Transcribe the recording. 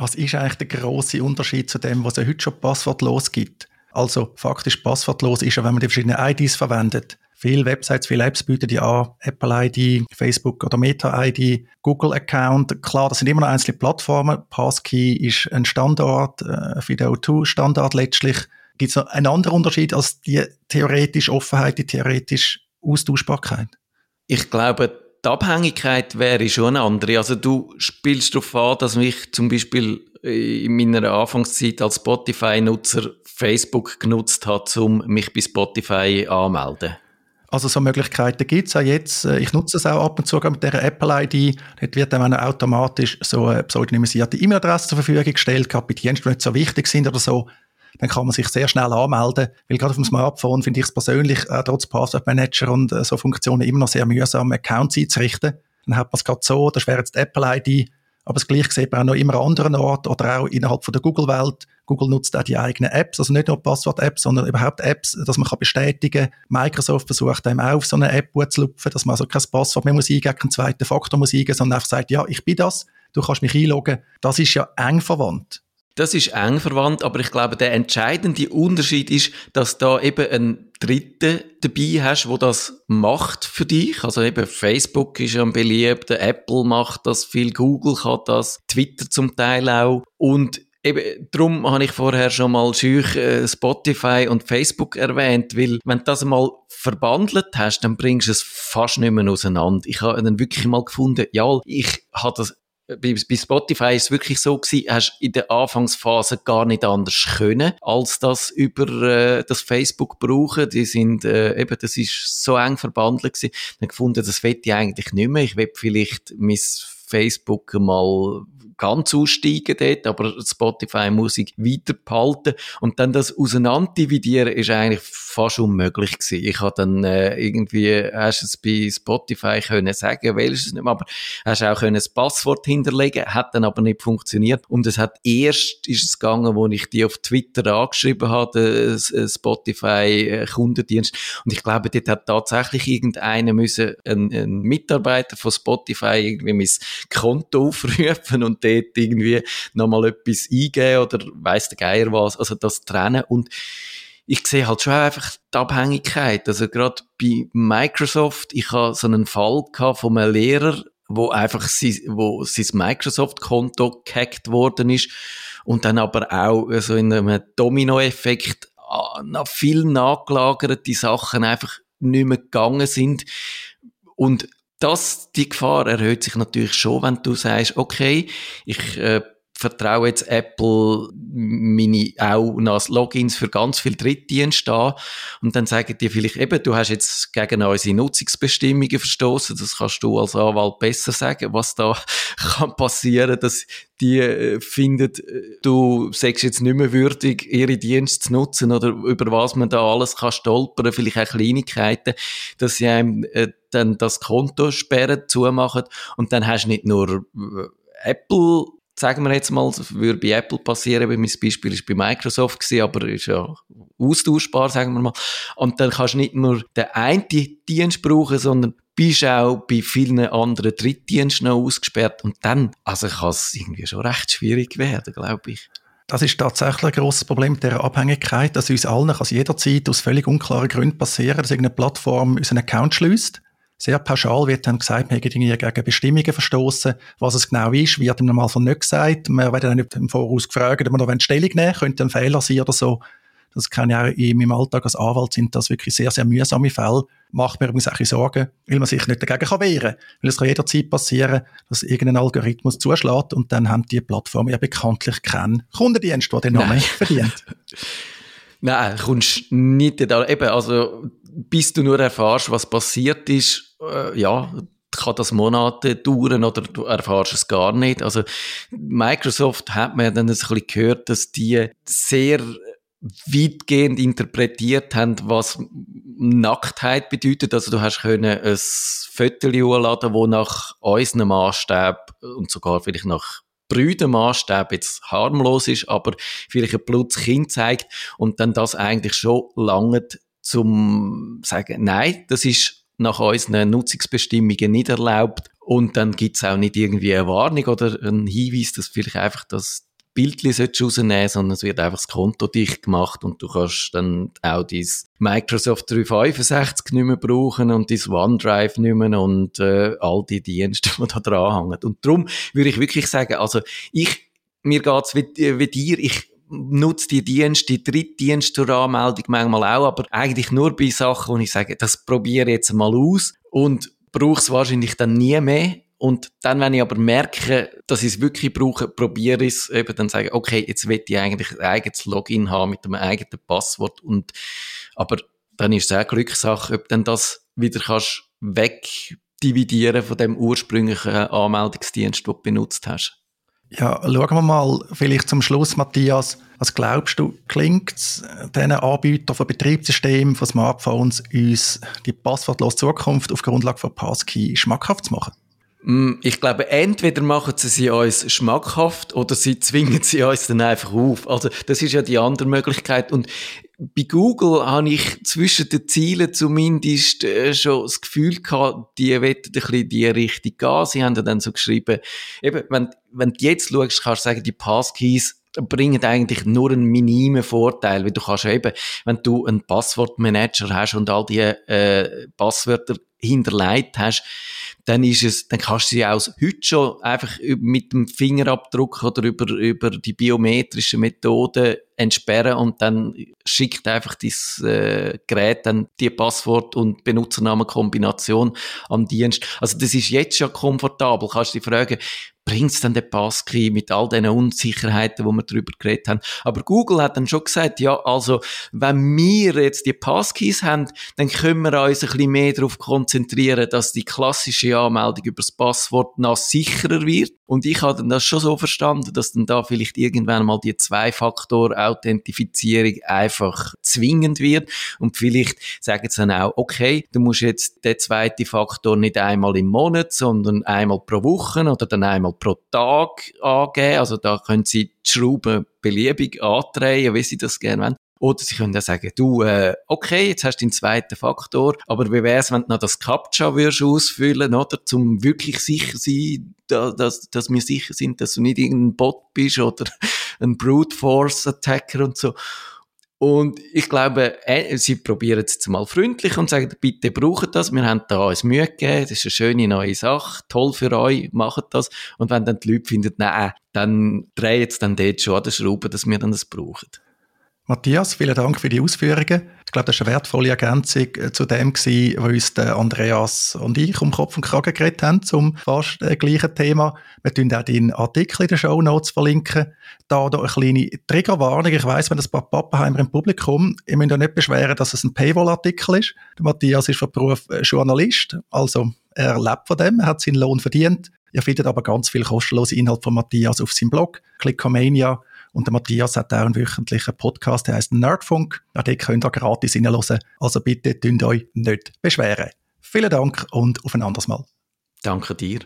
Was ist eigentlich der große Unterschied zu dem, was es heute schon passwortlos gibt? Also faktisch passwortlos ist ja, wenn man die verschiedenen IDs verwendet. Viele Websites, viele Apps bieten die an, Apple ID, Facebook oder Meta ID, Google Account. Klar, das sind immer noch einzelne Plattformen. Passkey ist ein Standard, äh, FIDO2 Standard letztlich. Gibt es noch einen anderen Unterschied als die theoretische Offenheit, die theoretische Austauschbarkeit? Ich glaube, die Abhängigkeit wäre schon eine andere. Also du spielst darauf an, dass mich zum Beispiel in meiner Anfangszeit als Spotify-Nutzer Facebook genutzt hat, um mich bei Spotify anzumelden. Also so Möglichkeiten gibt es auch jetzt. Äh, ich nutze es auch ab und zu mit der Apple-ID. Dort wird dann automatisch so eine pseudonymisierte E-Mail-Adresse zur Verfügung gestellt, gerade bei Diensten, die nicht so wichtig sind oder so. Dann kann man sich sehr schnell anmelden, weil gerade auf dem Smartphone finde ich es persönlich, äh, trotz Passwortmanager und äh, so Funktionen, immer noch sehr mühsam, Accounts einzurichten. Dann hat man es gerade so, das wäre jetzt die Apple-ID, aber das gleiche sieht man auch noch immer an anderen Orten oder auch innerhalb von der Google-Welt. Google nutzt auch die eigenen Apps, also nicht nur Passwort-Apps, sondern überhaupt Apps, dass man kann bestätigen kann. Microsoft versucht einem auch auf so eine App zu lupfen, dass man also kein Passwort mehr muss eingeben, keinen zweiten Faktor muss eingeben, sondern einfach sagt, ja, ich bin das, du kannst mich einloggen. Das ist ja eng verwandt. Das ist eng verwandt, aber ich glaube, der entscheidende Unterschied ist, dass da eben ein Dritter dabei hast, wo das macht für dich. Also eben Facebook ist ja beliebt, Apple macht das viel, Google kann das, Twitter zum Teil auch. Und Eben, darum habe ich vorher schon mal schüch äh, Spotify und Facebook erwähnt, weil wenn du das mal verbandelt hast, dann bringst du es fast nicht mehr auseinander. Ich habe dann wirklich mal gefunden, ja, ich habe das bei, bei Spotify ist es wirklich so gewesen, hast in der Anfangsphase gar nicht anders können, als das über äh, das Facebook brauchen. Die sind, äh, eben, das ist so eng verbandelt gewesen. Dann gefunden, das will ich eigentlich nicht mehr. Ich will vielleicht mein Facebook mal ganz aussteigen dort, aber Spotify muss ich weiter behalten. Und dann das Auseinanderdividieren ist eigentlich fast unmöglich gewesen. Ich habe dann äh, irgendwie, hast es bei Spotify können sagen, welches nicht mehr, aber hast auch können das Passwort hinterlegen, hat dann aber nicht funktioniert. Und es hat erst ist es gegangen, wo ich die auf Twitter angeschrieben habe, äh, äh, Kundendienst. Und ich glaube, dort hat tatsächlich irgendeiner müssen, ein, ein Mitarbeiter von Spotify irgendwie mein Konto aufrufen und dort irgendwie nochmal etwas eingeben oder weiss der Geier was, also das trennen und ich sehe halt schon einfach die Abhängigkeit. Also gerade bei Microsoft, ich habe so einen Fall gehabt von einem Lehrer, wo einfach sein, wo sein Microsoft-Konto gehackt worden ist und dann aber auch so in einem Domino-Effekt noch viel nachgelagerte Sachen einfach nicht mehr gegangen sind. Und das, die Gefahr erhöht sich natürlich schon, wenn du sagst, okay, ich äh, vertraue jetzt Apple meine auch als Logins für ganz viele Drittdienste an. Und dann sagen die vielleicht eben, du hast jetzt gegen unsere Nutzungsbestimmungen verstoßen, das kannst du als Anwalt besser sagen, was da kann passieren, dass die äh, findet, äh, du sagst jetzt nicht mehr würdig, ihre Dienste zu nutzen oder über was man da alles kann stolpern, vielleicht auch Kleinigkeiten, dass sie einem äh, dann das Konto sperren, zumachen. Und dann hast du nicht nur äh, Apple sagen wir jetzt mal, würde bei Apple passieren, weil mein Beispiel ist bei Microsoft gewesen, aber ist ja austauschbar, sagen wir mal. Und dann kannst du nicht nur den einen Dienst brauchen, sondern bist auch bei vielen anderen Drittdiensten noch ausgesperrt. Und dann, also kann es irgendwie schon recht schwierig werden, glaube ich. Das ist tatsächlich ein grosses Problem mit dieser Abhängigkeit, dass uns allen kann jederzeit aus völlig unklaren Gründen passieren, dass irgendeine Plattform unseren Account schließt sehr pauschal wird dann gesagt, man hätte gegen Bestimmungen verstoßen. Was es genau ist, wird im Normalfall nicht gesagt. Man wird dann nicht im Voraus gefragt, ob man noch Stellung nehmen könnte ein Fehler sein oder so. Das kann ja auch in meinem Alltag als Anwalt sind das wirklich sehr, sehr mühsame Fälle. Macht mir übrigens auch Sorgen, weil man sich nicht dagegen kann wehren kann. Weil es kann jederzeit passieren, dass irgendein Algorithmus zuschlägt und dann haben die Plattformen ja bekanntlich keinen Kundendienst, der den Namen verdient. Nein, kommst nicht da, eben, also, bis du nur erfährst, was passiert ist, äh, ja, kann das Monate dauern oder du erfährst es gar nicht. Also, Microsoft hat mir dann ein bisschen gehört, dass die sehr weitgehend interpretiert haben, was Nacktheit bedeutet. Also du hast können ein Foto laden, wo nach unserem Maßstab und sogar vielleicht nach Brüdermaßstab jetzt harmlos ist, aber vielleicht ein blutiges Kind zeigt und dann das eigentlich schon lange zum sagen, nein, das ist nach unseren Nutzungsbestimmungen nicht erlaubt und dann gibt's auch nicht irgendwie eine Warnung oder einen Hinweis, dass vielleicht einfach das Bild rausnehmen sondern es wird einfach das Konto dicht gemacht und du kannst dann auch dein Microsoft 365 nicht mehr brauchen und dein OneDrive nicht mehr und äh, all die Dienste, die da dran hängen. Und darum würde ich wirklich sagen, also ich, mir geht's wie, wie dir, ich nutze die Dienste, die Drittdienste zur Anmeldung manchmal auch, aber eigentlich nur bei Sachen, wo ich sage, das probiere ich jetzt mal aus und brauche es wahrscheinlich dann nie mehr. Und dann, wenn ich aber merke, dass ich es wirklich brauche, probiere ich es eben dann sagen, okay, jetzt will ich eigentlich ein eigenes Login haben mit einem eigenen Passwort und, aber dann ist es auch Glückssache, ob dann das wieder kannst wegdividieren von dem ursprünglichen Anmeldungsdienst, den du benutzt hast. Ja, schauen wir mal vielleicht zum Schluss, Matthias. Was glaubst du, klingt es diesen Anbietern von Betriebssystemen, von Smartphones, uns die passwortlose Zukunft auf Grundlage von Passkey schmackhaft zu machen? Mm, ich glaube, entweder machen sie sie uns schmackhaft oder sie zwingen sie uns dann einfach auf. Also, das ist ja die andere Möglichkeit. Und bei Google habe ich zwischen den Zielen zumindest äh, schon das Gefühl gehabt, die wollen ein bisschen die Richtung gehen. Sie haben dann so geschrieben, eben, wenn, wenn du jetzt schaust, kannst du sagen, die Passkeys bringen eigentlich nur einen minimen Vorteil, weil du kannst eben, wenn du einen Passwortmanager hast und all die äh, Passwörter hinterlegt hast, dann ist es, dann kannst du sie auch heute schon einfach mit dem Fingerabdruck oder über, über die biometrischen Methoden entsperren und dann schickt einfach dieses äh, Gerät dann die Passwort- und Benutzernamenkombination am Dienst. Also das ist jetzt schon komfortabel. Kannst du dich fragen, bringt es dann den Passkey mit all den Unsicherheiten, wo wir darüber geredet haben. Aber Google hat dann schon gesagt, ja, also, wenn wir jetzt die Passkeys haben, dann können wir uns ein bisschen mehr darauf konzentrieren, dass die klassische Anmeldung über das Passwort noch sicherer wird. Und ich habe dann das schon so verstanden, dass dann da vielleicht irgendwann mal die Zwei-Faktor-Authentifizierung einfach zwingend wird. Und vielleicht sagen sie dann auch, okay, du musst jetzt den zweiten Faktor nicht einmal im Monat, sondern einmal pro Woche oder dann einmal pro Tag angeben. Also da können Sie die Schrauben beliebig andrehen, wie Sie das gerne wollen. Oder sie können auch sagen, du, äh, okay, jetzt hast du den zweiten Faktor, aber wie wär's, wenn du noch das Captcha würdest ausfüllen, oder? Zum wirklich sicher sein, da, dass, dass wir sicher sind, dass du nicht irgendein Bot bist oder ein Brute Force Attacker und so. Und ich glaube, äh, sie probieren es jetzt mal freundlich und sagen, bitte braucht das, wir haben da uns Mühe gegeben, das ist eine schöne neue Sache, toll für euch, macht das. Und wenn dann die Leute finden, nein, dann drehen jetzt dann dort schon an der Schraube, dass wir dann das brauchen. Matthias, vielen Dank für die Ausführungen. Ich glaube, das war eine wertvolle Ergänzung äh, zu dem, was uns Andreas und ich um Kopf und Kragen geredet haben, zum fast äh, gleichen Thema. Wir tun auch deinen Artikel in den Show Notes verlinken. Da, da eine kleine Triggerwarnung. Ich weiss, wenn das paar Pappenheimer im Publikum, ich muss ja nicht beschweren, dass es ein Paywall-Artikel ist. Matthias ist von Beruf äh, Journalist, also er lebt von dem, hat seinen Lohn verdient. Ihr findet aber ganz viel kostenlose Inhalt von Matthias auf seinem Blog, Clickomania und der Matthias hat auch einen wöchentlichen Podcast, der heißt Nerdfunk. Auch den könnt ihr gratis reinhören. Also bitte tünt euch nicht beschweren. Vielen Dank und auf ein anderes Mal. Danke dir.